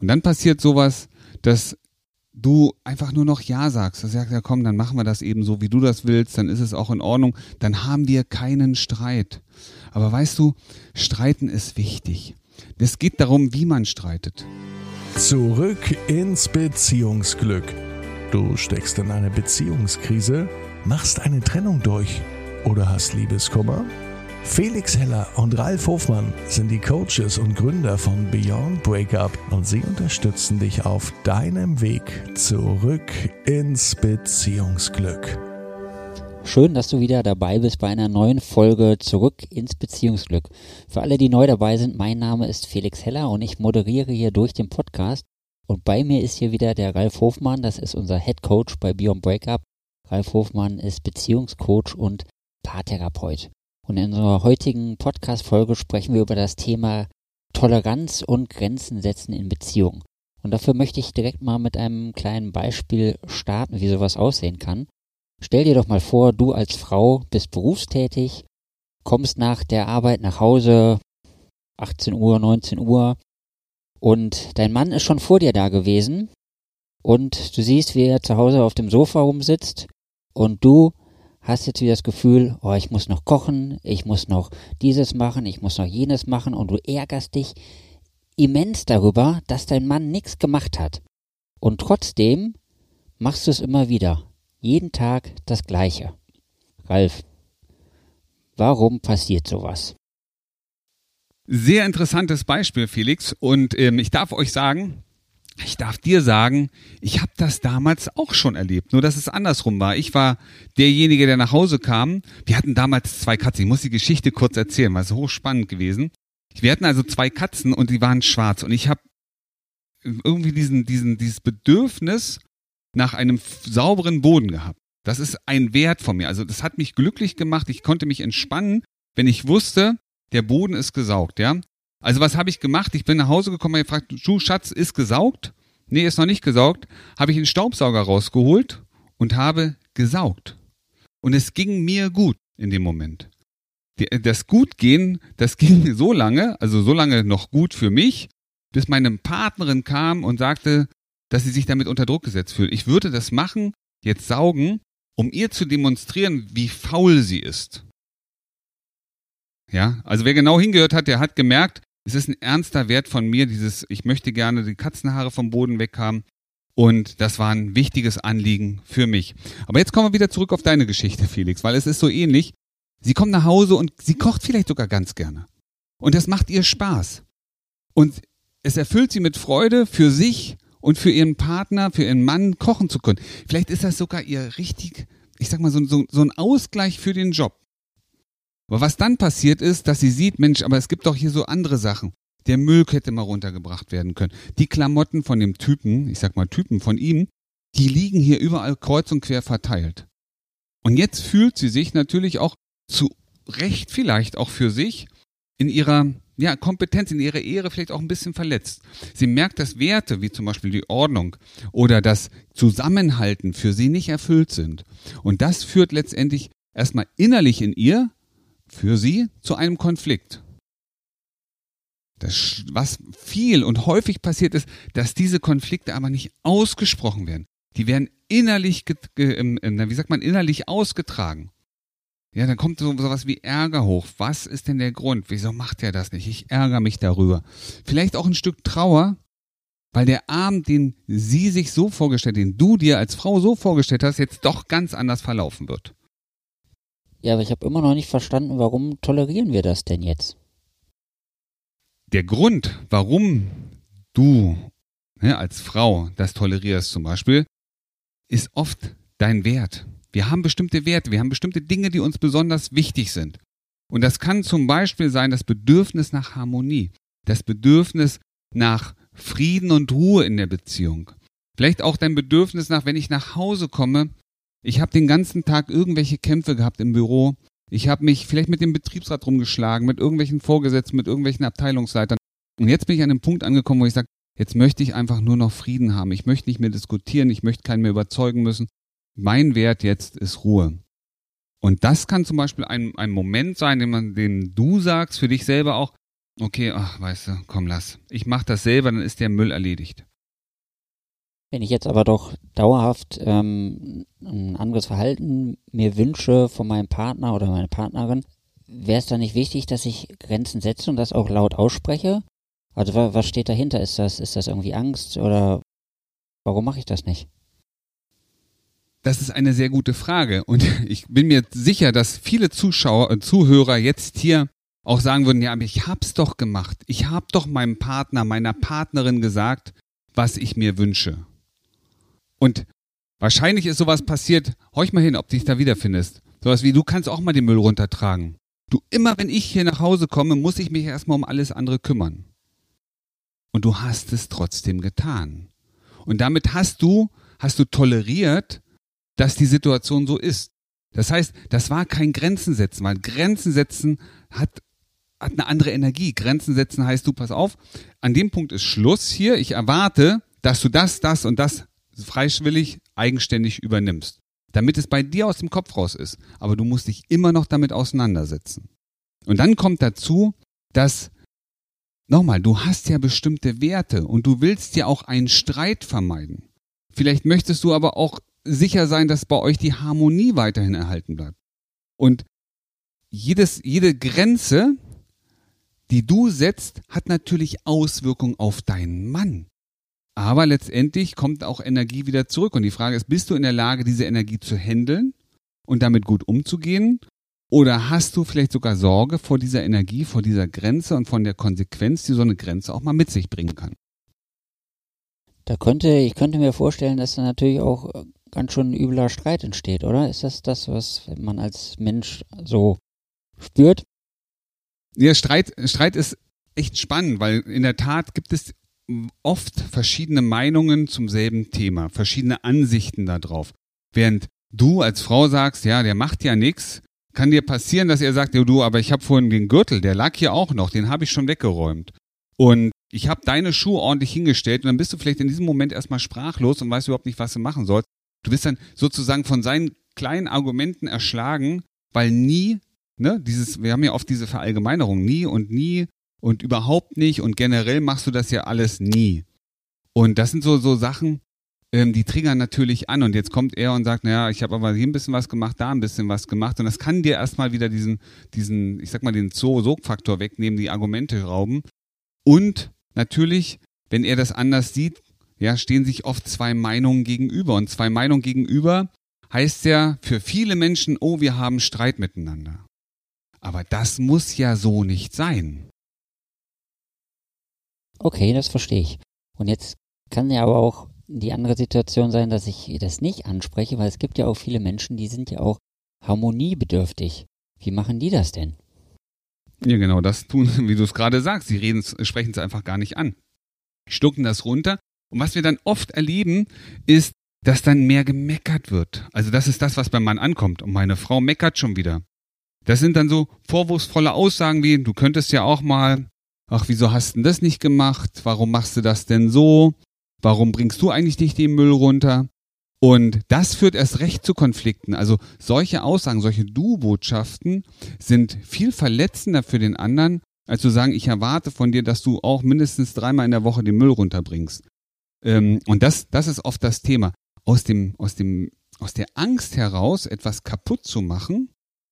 Und dann passiert sowas, dass du einfach nur noch Ja sagst. Du sagst, ja komm, dann machen wir das eben so, wie du das willst, dann ist es auch in Ordnung, dann haben wir keinen Streit. Aber weißt du, streiten ist wichtig. Es geht darum, wie man streitet. Zurück ins Beziehungsglück. Du steckst in eine Beziehungskrise, machst eine Trennung durch oder hast Liebeskummer? Felix Heller und Ralf Hofmann sind die Coaches und Gründer von Beyond Breakup und sie unterstützen dich auf deinem Weg zurück ins Beziehungsglück. Schön, dass du wieder dabei bist bei einer neuen Folge Zurück ins Beziehungsglück. Für alle, die neu dabei sind, mein Name ist Felix Heller und ich moderiere hier durch den Podcast. Und bei mir ist hier wieder der Ralf Hofmann, das ist unser Head Coach bei Beyond Breakup. Ralf Hofmann ist Beziehungscoach und Paartherapeut. Und in unserer heutigen Podcast-Folge sprechen wir über das Thema Toleranz und Grenzen setzen in Beziehungen. Und dafür möchte ich direkt mal mit einem kleinen Beispiel starten, wie sowas aussehen kann. Stell dir doch mal vor, du als Frau bist berufstätig, kommst nach der Arbeit nach Hause, 18 Uhr, 19 Uhr, und dein Mann ist schon vor dir da gewesen, und du siehst, wie er zu Hause auf dem Sofa rumsitzt, und du hast jetzt wieder das Gefühl, oh, ich muss noch kochen, ich muss noch dieses machen, ich muss noch jenes machen und du ärgerst dich immens darüber, dass dein Mann nichts gemacht hat. Und trotzdem machst du es immer wieder. Jeden Tag das Gleiche. Ralf, warum passiert sowas? Sehr interessantes Beispiel, Felix. Und ähm, ich darf euch sagen, ich darf dir sagen, ich habe das damals auch schon erlebt, nur dass es andersrum war. Ich war derjenige, der nach Hause kam. Wir hatten damals zwei Katzen. Ich muss die Geschichte kurz erzählen, weil es hochspannend gewesen. Wir hatten also zwei Katzen und die waren schwarz und ich habe irgendwie diesen, diesen, dieses Bedürfnis nach einem sauberen Boden gehabt. Das ist ein Wert von mir. Also das hat mich glücklich gemacht. Ich konnte mich entspannen, wenn ich wusste, der Boden ist gesaugt, ja. Also was habe ich gemacht? Ich bin nach Hause gekommen, und gefragt, Schuh, Schatz, ist gesaugt? Nee, ist noch nicht gesaugt. Habe ich einen Staubsauger rausgeholt und habe gesaugt. Und es ging mir gut in dem Moment. Das Gutgehen, das ging so lange, also so lange noch gut für mich, bis meine Partnerin kam und sagte, dass sie sich damit unter Druck gesetzt fühlt. Ich würde das machen, jetzt saugen, um ihr zu demonstrieren, wie faul sie ist. Ja, also wer genau hingehört hat, der hat gemerkt, es ist ein ernster Wert von mir, dieses, ich möchte gerne die Katzenhaare vom Boden weghaben. Und das war ein wichtiges Anliegen für mich. Aber jetzt kommen wir wieder zurück auf deine Geschichte, Felix, weil es ist so ähnlich. Sie kommt nach Hause und sie kocht vielleicht sogar ganz gerne. Und das macht ihr Spaß. Und es erfüllt sie mit Freude für sich und für ihren Partner, für ihren Mann kochen zu können. Vielleicht ist das sogar ihr richtig, ich sag mal, so, so, so ein Ausgleich für den Job. Aber was dann passiert ist, dass sie sieht, Mensch, aber es gibt doch hier so andere Sachen. Der Müll hätte mal runtergebracht werden können. Die Klamotten von dem Typen, ich sag mal Typen von ihm, die liegen hier überall kreuz und quer verteilt. Und jetzt fühlt sie sich natürlich auch zu Recht vielleicht auch für sich in ihrer ja, Kompetenz, in ihrer Ehre vielleicht auch ein bisschen verletzt. Sie merkt, dass Werte wie zum Beispiel die Ordnung oder das Zusammenhalten für sie nicht erfüllt sind. Und das führt letztendlich erstmal innerlich in ihr für sie zu einem Konflikt. Das, was viel und häufig passiert ist, dass diese Konflikte aber nicht ausgesprochen werden. Die werden innerlich, wie sagt man, innerlich ausgetragen. Ja, dann kommt so was wie Ärger hoch. Was ist denn der Grund? Wieso macht er das nicht? Ich ärgere mich darüber. Vielleicht auch ein Stück Trauer, weil der Abend, den sie sich so vorgestellt, den du dir als Frau so vorgestellt hast, jetzt doch ganz anders verlaufen wird. Ja, aber ich habe immer noch nicht verstanden, warum tolerieren wir das denn jetzt? Der Grund, warum du ne, als Frau das tolerierst zum Beispiel, ist oft dein Wert. Wir haben bestimmte Werte, wir haben bestimmte Dinge, die uns besonders wichtig sind. Und das kann zum Beispiel sein das Bedürfnis nach Harmonie, das Bedürfnis nach Frieden und Ruhe in der Beziehung. Vielleicht auch dein Bedürfnis nach, wenn ich nach Hause komme, ich habe den ganzen Tag irgendwelche Kämpfe gehabt im Büro. Ich habe mich vielleicht mit dem Betriebsrat rumgeschlagen, mit irgendwelchen Vorgesetzten, mit irgendwelchen Abteilungsleitern. Und jetzt bin ich an einem Punkt angekommen, wo ich sage, jetzt möchte ich einfach nur noch Frieden haben. Ich möchte nicht mehr diskutieren, ich möchte keinen mehr überzeugen müssen. Mein Wert jetzt ist Ruhe. Und das kann zum Beispiel ein, ein Moment sein, den, man, den du sagst für dich selber auch, okay, ach, weißt du, komm, lass. Ich mach das selber, dann ist der Müll erledigt. Wenn ich jetzt aber doch dauerhaft ähm, ein anderes Verhalten mir wünsche von meinem Partner oder meiner Partnerin, wäre es dann nicht wichtig, dass ich Grenzen setze und das auch laut ausspreche? Also was steht dahinter? Ist das, ist das irgendwie Angst oder warum mache ich das nicht? Das ist eine sehr gute Frage und ich bin mir sicher, dass viele Zuschauer, äh, Zuhörer jetzt hier auch sagen würden, ja, aber ich hab's doch gemacht. Ich hab doch meinem Partner, meiner Partnerin gesagt, was ich mir wünsche. Und wahrscheinlich ist sowas passiert, horch mal hin, ob dich da wiederfindest. Sowas wie, du kannst auch mal den Müll runtertragen. Du, immer wenn ich hier nach Hause komme, muss ich mich erstmal um alles andere kümmern. Und du hast es trotzdem getan. Und damit hast du, hast du toleriert, dass die Situation so ist. Das heißt, das war kein Grenzen setzen, weil Grenzen setzen hat, hat eine andere Energie. Grenzen setzen heißt, du pass auf, an dem Punkt ist Schluss hier. Ich erwarte, dass du das, das und das freiwillig, eigenständig übernimmst. Damit es bei dir aus dem Kopf raus ist. Aber du musst dich immer noch damit auseinandersetzen. Und dann kommt dazu, dass, nochmal, du hast ja bestimmte Werte und du willst ja auch einen Streit vermeiden. Vielleicht möchtest du aber auch sicher sein, dass bei euch die Harmonie weiterhin erhalten bleibt. Und jedes, jede Grenze, die du setzt, hat natürlich Auswirkungen auf deinen Mann. Aber letztendlich kommt auch Energie wieder zurück. Und die Frage ist, bist du in der Lage, diese Energie zu handeln und damit gut umzugehen? Oder hast du vielleicht sogar Sorge vor dieser Energie, vor dieser Grenze und von der Konsequenz, die so eine Grenze auch mal mit sich bringen kann? Da könnte, ich könnte mir vorstellen, dass da natürlich auch ganz schön übler Streit entsteht, oder? Ist das das, was man als Mensch so spürt? Ja, Streit, Streit ist echt spannend, weil in der Tat gibt es oft verschiedene Meinungen zum selben Thema, verschiedene Ansichten darauf. Während du als Frau sagst, ja, der macht ja nichts, kann dir passieren, dass er sagt, ja, du, aber ich habe vorhin den Gürtel, der lag hier auch noch, den habe ich schon weggeräumt. Und ich habe deine Schuhe ordentlich hingestellt und dann bist du vielleicht in diesem Moment erstmal sprachlos und weißt überhaupt nicht, was du machen sollst. Du bist dann sozusagen von seinen kleinen Argumenten erschlagen, weil nie, ne, dieses, wir haben ja oft diese Verallgemeinerung, nie und nie und überhaupt nicht und generell machst du das ja alles nie. Und das sind so, so Sachen, ähm, die triggern natürlich an und jetzt kommt er und sagt, naja, ich habe aber hier ein bisschen was gemacht, da ein bisschen was gemacht und das kann dir erstmal wieder diesen, diesen, ich sag mal, den Zoo-Sog-Faktor wegnehmen, die Argumente rauben. Und natürlich, wenn er das anders sieht, ja, stehen sich oft zwei Meinungen gegenüber und zwei Meinungen gegenüber heißt ja für viele Menschen, oh, wir haben Streit miteinander. Aber das muss ja so nicht sein. Okay, das verstehe ich. Und jetzt kann ja aber auch die andere Situation sein, dass ich das nicht anspreche, weil es gibt ja auch viele Menschen, die sind ja auch harmoniebedürftig. Wie machen die das denn? Ja, genau, das tun, wie du es gerade sagst. Sie reden, sprechen es einfach gar nicht an. Stucken das runter. Und was wir dann oft erleben, ist, dass dann mehr gemeckert wird. Also das ist das, was beim Mann ankommt. Und meine Frau meckert schon wieder. Das sind dann so vorwurfsvolle Aussagen wie, du könntest ja auch mal, ach, wieso hast du das nicht gemacht? Warum machst du das denn so? Warum bringst du eigentlich nicht den Müll runter? Und das führt erst recht zu Konflikten. Also solche Aussagen, solche Du-Botschaften sind viel verletzender für den anderen, als zu sagen, ich erwarte von dir, dass du auch mindestens dreimal in der Woche den Müll runterbringst. Ähm, und das, das ist oft das Thema. Aus dem, aus dem, aus der Angst heraus, etwas kaputt zu machen,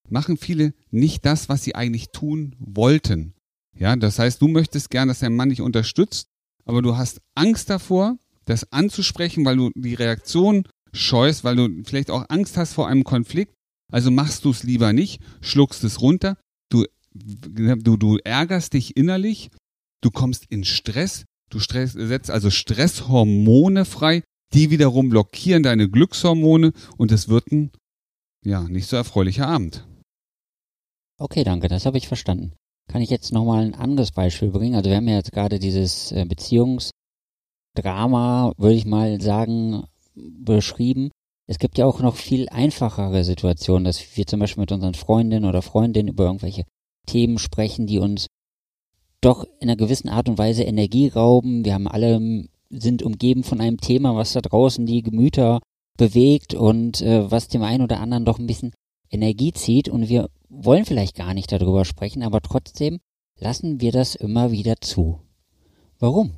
machen viele nicht das, was sie eigentlich tun wollten. Ja, das heißt, du möchtest gern, dass dein Mann dich unterstützt, aber du hast Angst davor, das anzusprechen, weil du die Reaktion scheust, weil du vielleicht auch Angst hast vor einem Konflikt. Also machst du es lieber nicht, schluckst es runter, du, du, du ärgerst dich innerlich, du kommst in Stress, du stress, setzt also Stresshormone frei, die wiederum blockieren deine Glückshormone und es wird ein ja, nicht so erfreulicher Abend. Okay, danke, das habe ich verstanden. Kann ich jetzt nochmal ein anderes Beispiel bringen? Also wir haben ja jetzt gerade dieses äh, Beziehungsdrama, würde ich mal sagen, beschrieben. Es gibt ja auch noch viel einfachere Situationen, dass wir zum Beispiel mit unseren Freundinnen oder Freundinnen über irgendwelche Themen sprechen, die uns doch in einer gewissen Art und Weise Energie rauben. Wir haben alle, sind umgeben von einem Thema, was da draußen die Gemüter bewegt und äh, was dem einen oder anderen doch ein bisschen Energie zieht und wir wollen vielleicht gar nicht darüber sprechen, aber trotzdem lassen wir das immer wieder zu. Warum?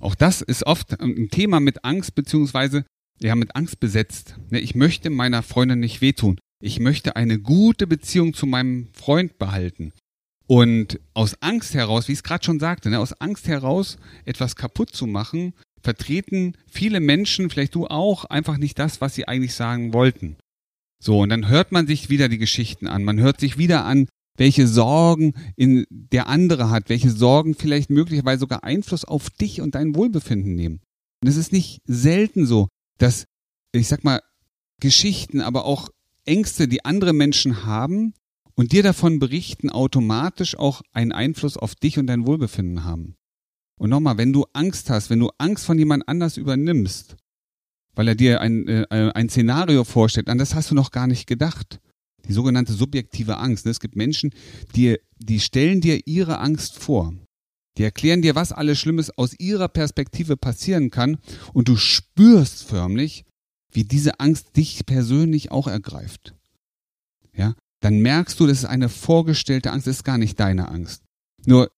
Auch das ist oft ein Thema mit Angst beziehungsweise ja mit Angst besetzt. Ne, ich möchte meiner Freundin nicht wehtun. Ich möchte eine gute Beziehung zu meinem Freund behalten. Und aus Angst heraus, wie ich es gerade schon sagte, ne, aus Angst heraus etwas kaputt zu machen, vertreten viele Menschen, vielleicht du auch, einfach nicht das, was sie eigentlich sagen wollten. So, und dann hört man sich wieder die Geschichten an. Man hört sich wieder an, welche Sorgen in der andere hat, welche Sorgen vielleicht möglicherweise sogar Einfluss auf dich und dein Wohlbefinden nehmen. Und es ist nicht selten so, dass, ich sag mal, Geschichten, aber auch Ängste, die andere Menschen haben und dir davon berichten, automatisch auch einen Einfluss auf dich und dein Wohlbefinden haben. Und nochmal, wenn du Angst hast, wenn du Angst von jemand anders übernimmst, weil er dir ein, äh, ein Szenario vorstellt, an das hast du noch gar nicht gedacht, die sogenannte subjektive Angst. Es gibt Menschen, die, die stellen dir ihre Angst vor. Die erklären dir, was alles Schlimmes aus ihrer Perspektive passieren kann und du spürst förmlich, wie diese Angst dich persönlich auch ergreift. Ja, dann merkst du, das ist eine vorgestellte Angst, das ist gar nicht deine Angst. Nur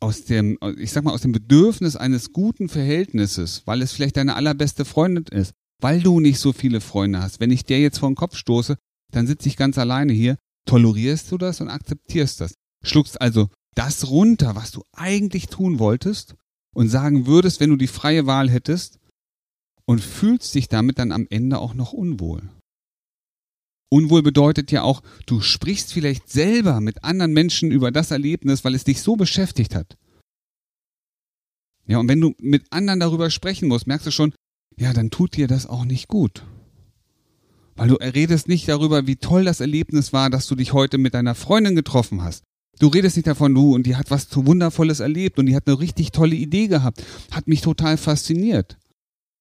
aus dem, ich sag mal, aus dem Bedürfnis eines guten Verhältnisses, weil es vielleicht deine allerbeste Freundin ist, weil du nicht so viele Freunde hast. Wenn ich dir jetzt vor den Kopf stoße, dann sitze ich ganz alleine hier, tolerierst du das und akzeptierst das. Schluckst also das runter, was du eigentlich tun wolltest und sagen würdest, wenn du die freie Wahl hättest und fühlst dich damit dann am Ende auch noch unwohl. Unwohl bedeutet ja auch, du sprichst vielleicht selber mit anderen Menschen über das Erlebnis, weil es dich so beschäftigt hat. Ja, und wenn du mit anderen darüber sprechen musst, merkst du schon, ja, dann tut dir das auch nicht gut. Weil du redest nicht darüber, wie toll das Erlebnis war, dass du dich heute mit deiner Freundin getroffen hast. Du redest nicht davon, du, und die hat was Wundervolles erlebt und die hat eine richtig tolle Idee gehabt, hat mich total fasziniert.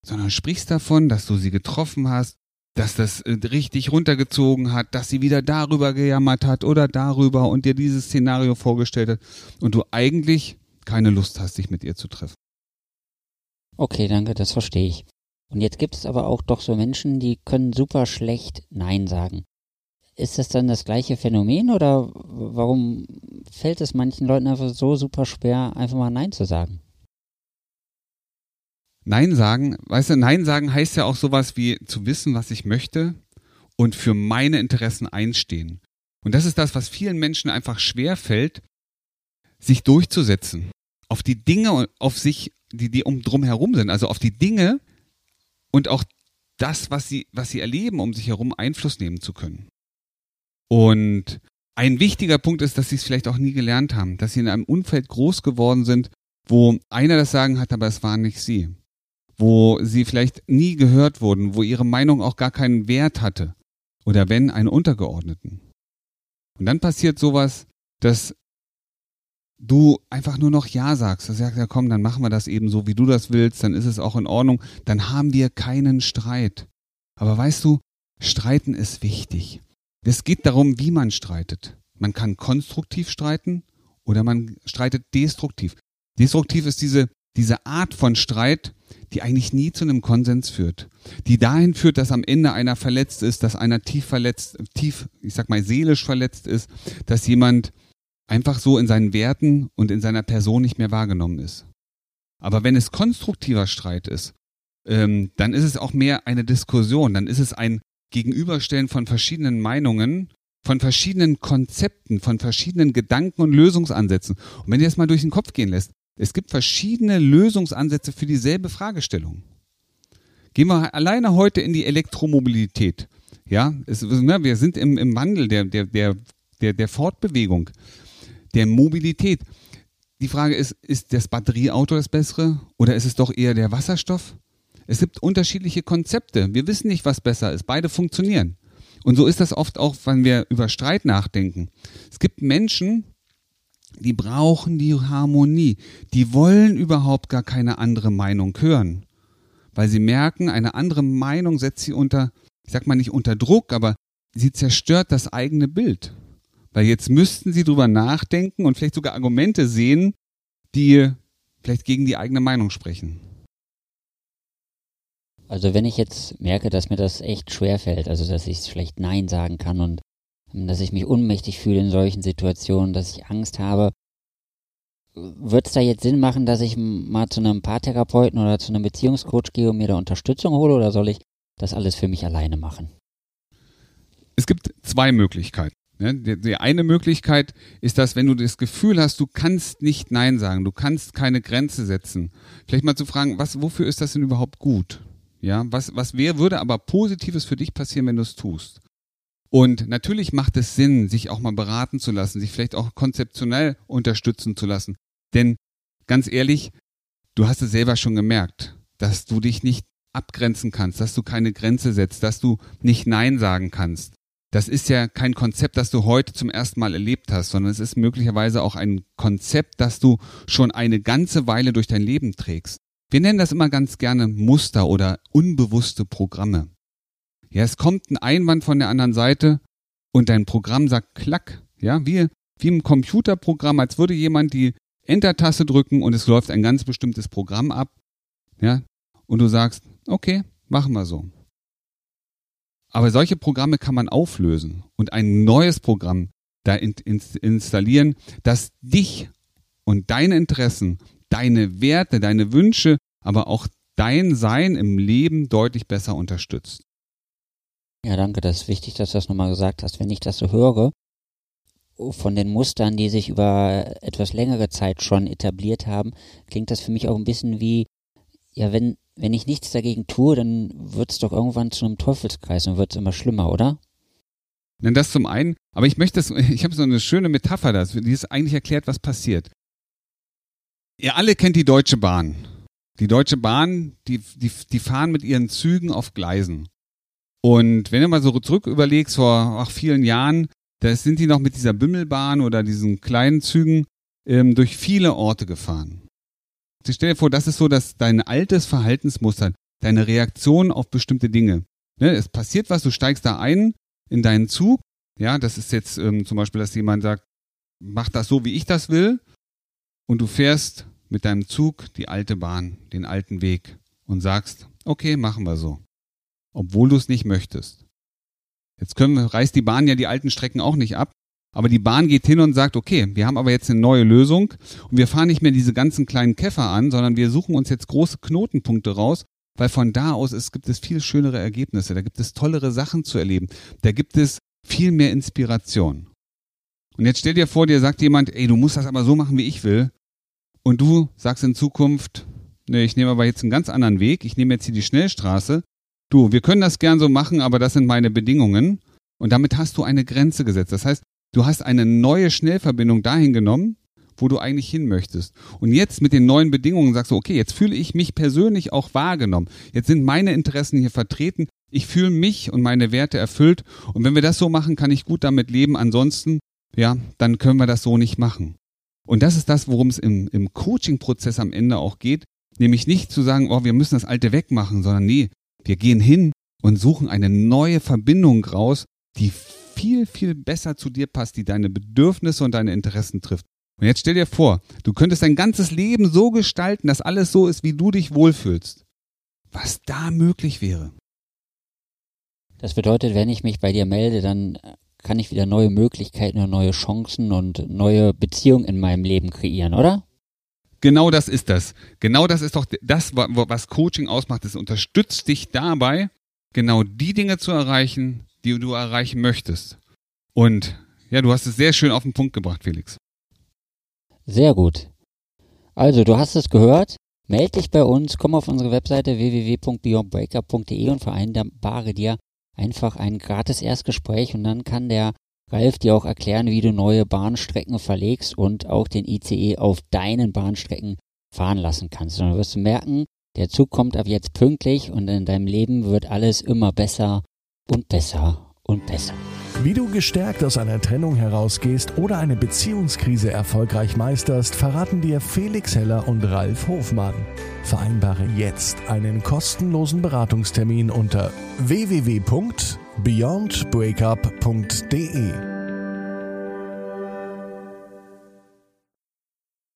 Sondern sprichst davon, dass du sie getroffen hast, dass das äh, richtig runtergezogen hat, dass sie wieder darüber gejammert hat oder darüber und dir dieses Szenario vorgestellt hat und du eigentlich keine Lust hast, dich mit ihr zu treffen. Okay, danke, das verstehe ich. Und jetzt gibt es aber auch doch so Menschen, die können super schlecht Nein sagen. Ist das dann das gleiche Phänomen oder warum fällt es manchen Leuten einfach so super schwer, einfach mal Nein zu sagen? Nein sagen, weißt du, Nein sagen heißt ja auch sowas wie zu wissen, was ich möchte und für meine Interessen einstehen. Und das ist das, was vielen Menschen einfach schwer fällt, sich durchzusetzen. Auf die Dinge, auf sich, die, die um drum herum sind, also auf die Dinge, und auch das, was sie, was sie erleben, um sich herum Einfluss nehmen zu können. Und ein wichtiger Punkt ist, dass sie es vielleicht auch nie gelernt haben, dass sie in einem Umfeld groß geworden sind, wo einer das Sagen hat, aber es waren nicht sie. Wo sie vielleicht nie gehört wurden, wo ihre Meinung auch gar keinen Wert hatte. Oder wenn, einen Untergeordneten. Und dann passiert sowas, dass du einfach nur noch Ja sagst, dann sagt ja komm, dann machen wir das eben so, wie du das willst, dann ist es auch in Ordnung, dann haben wir keinen Streit. Aber weißt du, streiten ist wichtig. Es geht darum, wie man streitet. Man kann konstruktiv streiten oder man streitet destruktiv. Destruktiv ist diese, diese Art von Streit, die eigentlich nie zu einem Konsens führt. Die dahin führt, dass am Ende einer verletzt ist, dass einer tief verletzt, tief, ich sag mal, seelisch verletzt ist, dass jemand einfach so in seinen Werten und in seiner Person nicht mehr wahrgenommen ist. Aber wenn es konstruktiver Streit ist, ähm, dann ist es auch mehr eine Diskussion, dann ist es ein Gegenüberstellen von verschiedenen Meinungen, von verschiedenen Konzepten, von verschiedenen Gedanken und Lösungsansätzen. Und wenn ihr das mal durch den Kopf gehen lässt, es gibt verschiedene Lösungsansätze für dieselbe Fragestellung. Gehen wir alleine heute in die Elektromobilität. Ja, es, ne, wir sind im, im Wandel der, der, der, der, der Fortbewegung der Mobilität. Die Frage ist, ist das Batterieauto das bessere oder ist es doch eher der Wasserstoff? Es gibt unterschiedliche Konzepte. Wir wissen nicht, was besser ist. Beide funktionieren. Und so ist das oft auch, wenn wir über Streit nachdenken. Es gibt Menschen, die brauchen die Harmonie. Die wollen überhaupt gar keine andere Meinung hören. Weil sie merken, eine andere Meinung setzt sie unter, ich sag mal nicht unter Druck, aber sie zerstört das eigene Bild. Weil jetzt müssten sie drüber nachdenken und vielleicht sogar Argumente sehen, die vielleicht gegen die eigene Meinung sprechen. Also wenn ich jetzt merke, dass mir das echt schwer fällt, also dass ich schlecht Nein sagen kann und dass ich mich ohnmächtig fühle in solchen Situationen, dass ich Angst habe. Wird es da jetzt Sinn machen, dass ich mal zu einem Paartherapeuten oder zu einem Beziehungscoach gehe und mir da Unterstützung hole oder soll ich das alles für mich alleine machen? Es gibt zwei Möglichkeiten. Die, die eine Möglichkeit ist, dass wenn du das Gefühl hast, du kannst nicht Nein sagen, du kannst keine Grenze setzen, vielleicht mal zu fragen, was, wofür ist das denn überhaupt gut? Ja, was, was wäre, würde aber Positives für dich passieren, wenn du es tust? Und natürlich macht es Sinn, sich auch mal beraten zu lassen, sich vielleicht auch konzeptionell unterstützen zu lassen. Denn ganz ehrlich, du hast es selber schon gemerkt, dass du dich nicht abgrenzen kannst, dass du keine Grenze setzt, dass du nicht Nein sagen kannst. Das ist ja kein Konzept, das du heute zum ersten Mal erlebt hast, sondern es ist möglicherweise auch ein Konzept, das du schon eine ganze Weile durch dein Leben trägst. Wir nennen das immer ganz gerne Muster oder unbewusste Programme. Ja, es kommt ein Einwand von der anderen Seite und dein Programm sagt klack, ja, wie, wie im Computerprogramm, als würde jemand die Enter-Taste drücken und es läuft ein ganz bestimmtes Programm ab, ja, und du sagst, okay, machen wir so. Aber solche Programme kann man auflösen und ein neues Programm da in, in, installieren, das dich und deine Interessen, deine Werte, deine Wünsche, aber auch dein Sein im Leben deutlich besser unterstützt. Ja, danke. Das ist wichtig, dass du das nochmal gesagt hast. Wenn ich das so höre, von den Mustern, die sich über etwas längere Zeit schon etabliert haben, klingt das für mich auch ein bisschen wie, ja, wenn, wenn ich nichts dagegen tue, dann wird es doch irgendwann zu einem Teufelskreis und wird es immer schlimmer, oder? Denn das zum einen, aber ich möchte das, ich habe so eine schöne Metapher, die es eigentlich erklärt, was passiert. Ihr alle kennt die Deutsche Bahn. Die Deutsche Bahn, die, die, die fahren mit ihren Zügen auf Gleisen. Und wenn du mal so zurück überlegst, vor ach, vielen Jahren, da sind die noch mit dieser Bümmelbahn oder diesen kleinen Zügen ähm, durch viele Orte gefahren. Ich stell dir vor, das ist so, dass dein altes Verhaltensmuster, deine Reaktion auf bestimmte Dinge. Ne, es passiert was, du steigst da ein in deinen Zug. Ja, das ist jetzt ähm, zum Beispiel, dass jemand sagt, mach das so, wie ich das will. Und du fährst mit deinem Zug die alte Bahn, den alten Weg und sagst, okay, machen wir so obwohl du es nicht möchtest. Jetzt können reißt die Bahn ja die alten Strecken auch nicht ab, aber die Bahn geht hin und sagt, okay, wir haben aber jetzt eine neue Lösung und wir fahren nicht mehr diese ganzen kleinen Käfer an, sondern wir suchen uns jetzt große Knotenpunkte raus, weil von da aus es gibt es viel schönere Ergebnisse, da gibt es tollere Sachen zu erleben, da gibt es viel mehr Inspiration. Und jetzt stell dir vor, dir sagt jemand, ey, du musst das aber so machen, wie ich will. Und du sagst in Zukunft, nee, ich nehme aber jetzt einen ganz anderen Weg, ich nehme jetzt hier die Schnellstraße du, wir können das gern so machen, aber das sind meine Bedingungen. Und damit hast du eine Grenze gesetzt. Das heißt, du hast eine neue Schnellverbindung dahin genommen, wo du eigentlich hin möchtest. Und jetzt mit den neuen Bedingungen sagst du, okay, jetzt fühle ich mich persönlich auch wahrgenommen. Jetzt sind meine Interessen hier vertreten. Ich fühle mich und meine Werte erfüllt. Und wenn wir das so machen, kann ich gut damit leben. Ansonsten, ja, dann können wir das so nicht machen. Und das ist das, worum es im, im Coaching-Prozess am Ende auch geht. Nämlich nicht zu sagen, oh, wir müssen das Alte wegmachen, sondern nee, wir gehen hin und suchen eine neue Verbindung raus, die viel, viel besser zu dir passt, die deine Bedürfnisse und deine Interessen trifft. Und jetzt stell dir vor, du könntest dein ganzes Leben so gestalten, dass alles so ist, wie du dich wohlfühlst. Was da möglich wäre. Das bedeutet, wenn ich mich bei dir melde, dann kann ich wieder neue Möglichkeiten und neue Chancen und neue Beziehungen in meinem Leben kreieren, oder? Genau das ist das. Genau das ist doch das, was Coaching ausmacht. Es unterstützt dich dabei, genau die Dinge zu erreichen, die du erreichen möchtest. Und ja, du hast es sehr schön auf den Punkt gebracht, Felix. Sehr gut. Also, du hast es gehört. Meld dich bei uns, komm auf unsere Webseite www.beyondbreakup.de und vereinbare dir einfach ein gratis Erstgespräch und dann kann der Ralf dir auch erklären, wie du neue Bahnstrecken verlegst und auch den ICE auf deinen Bahnstrecken fahren lassen kannst. Und dann wirst du merken, der Zug kommt ab jetzt pünktlich und in deinem Leben wird alles immer besser und besser und besser. Wie du gestärkt aus einer Trennung herausgehst oder eine Beziehungskrise erfolgreich meisterst, verraten dir Felix Heller und Ralf Hofmann. Vereinbare jetzt einen kostenlosen Beratungstermin unter www beyondbreakup.de